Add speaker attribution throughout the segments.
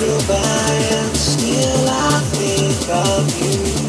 Speaker 1: flew by and still I think of you.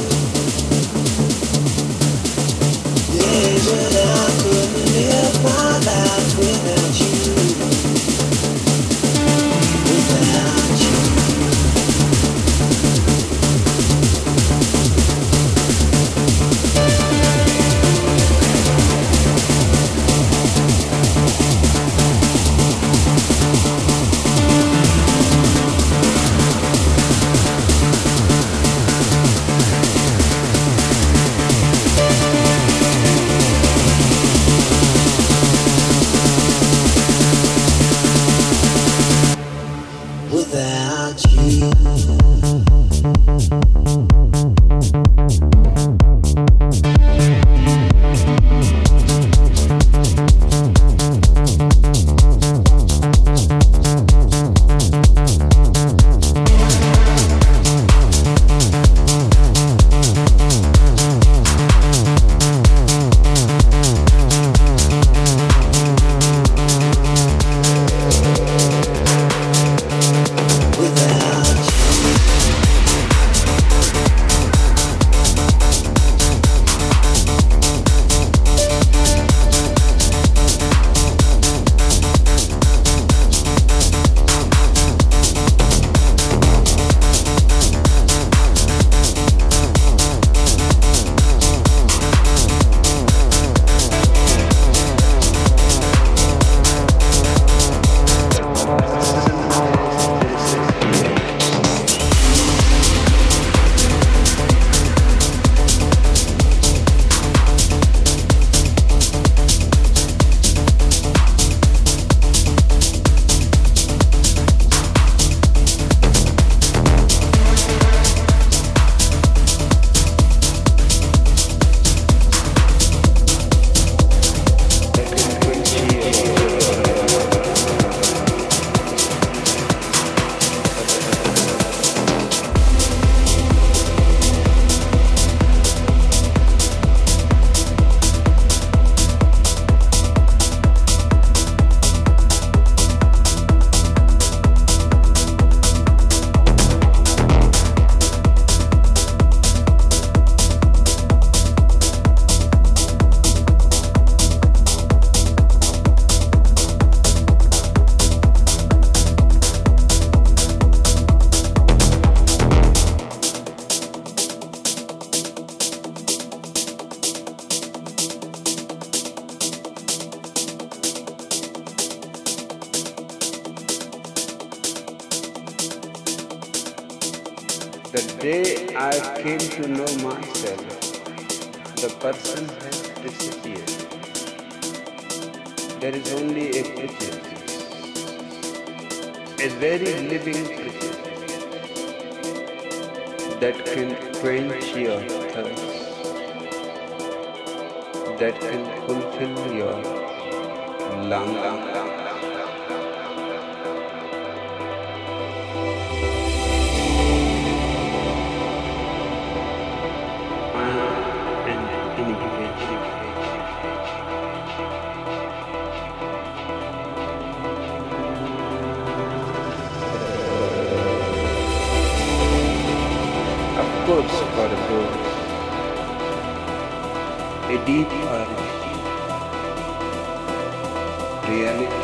Speaker 1: Of for a ghost, a deep origin, reality.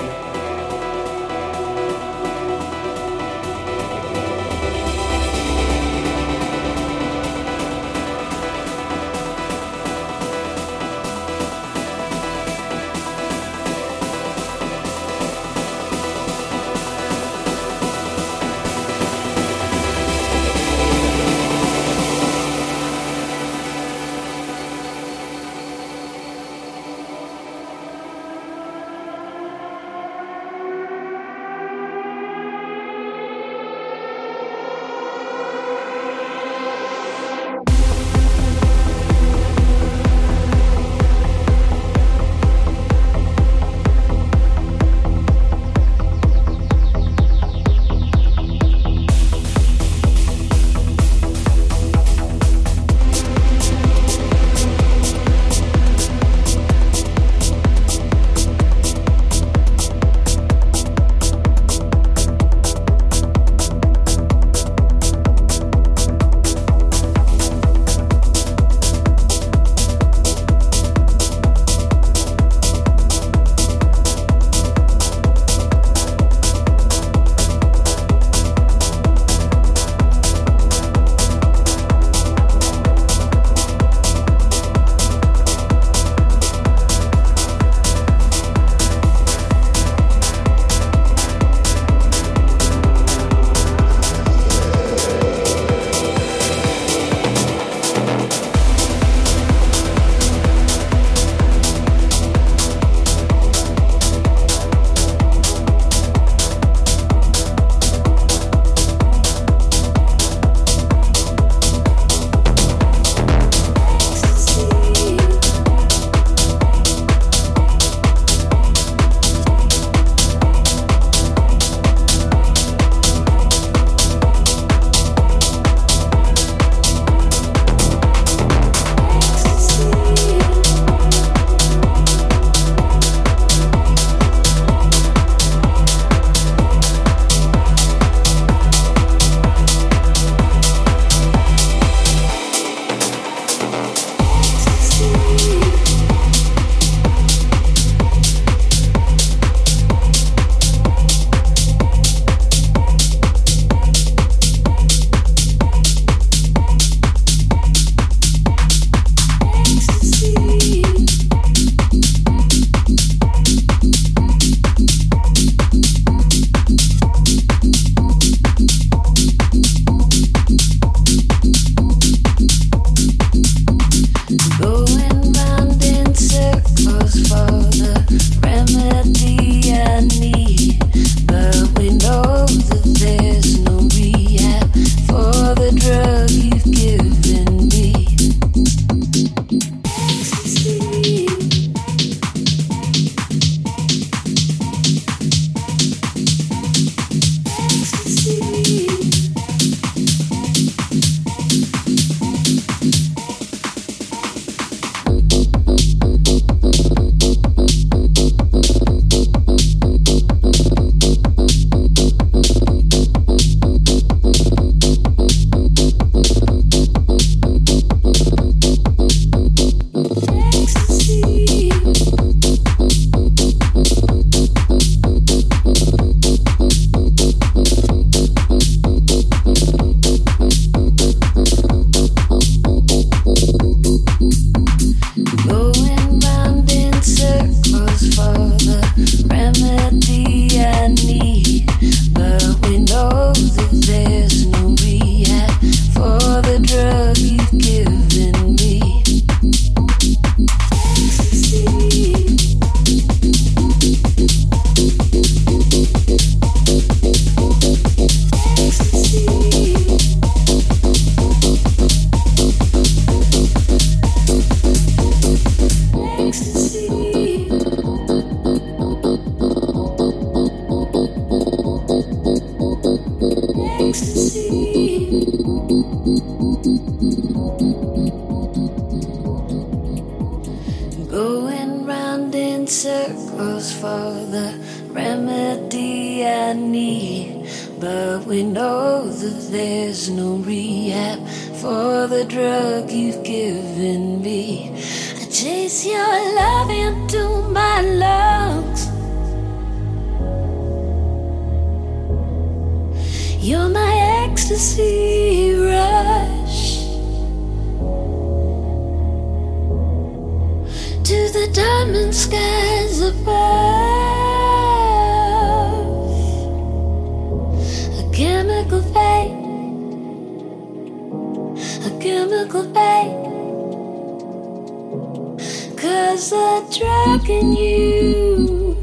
Speaker 2: There's a drug in you.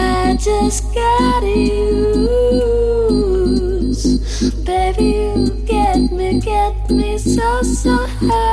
Speaker 2: I just gotta use. Baby, you get me, get me so, so high.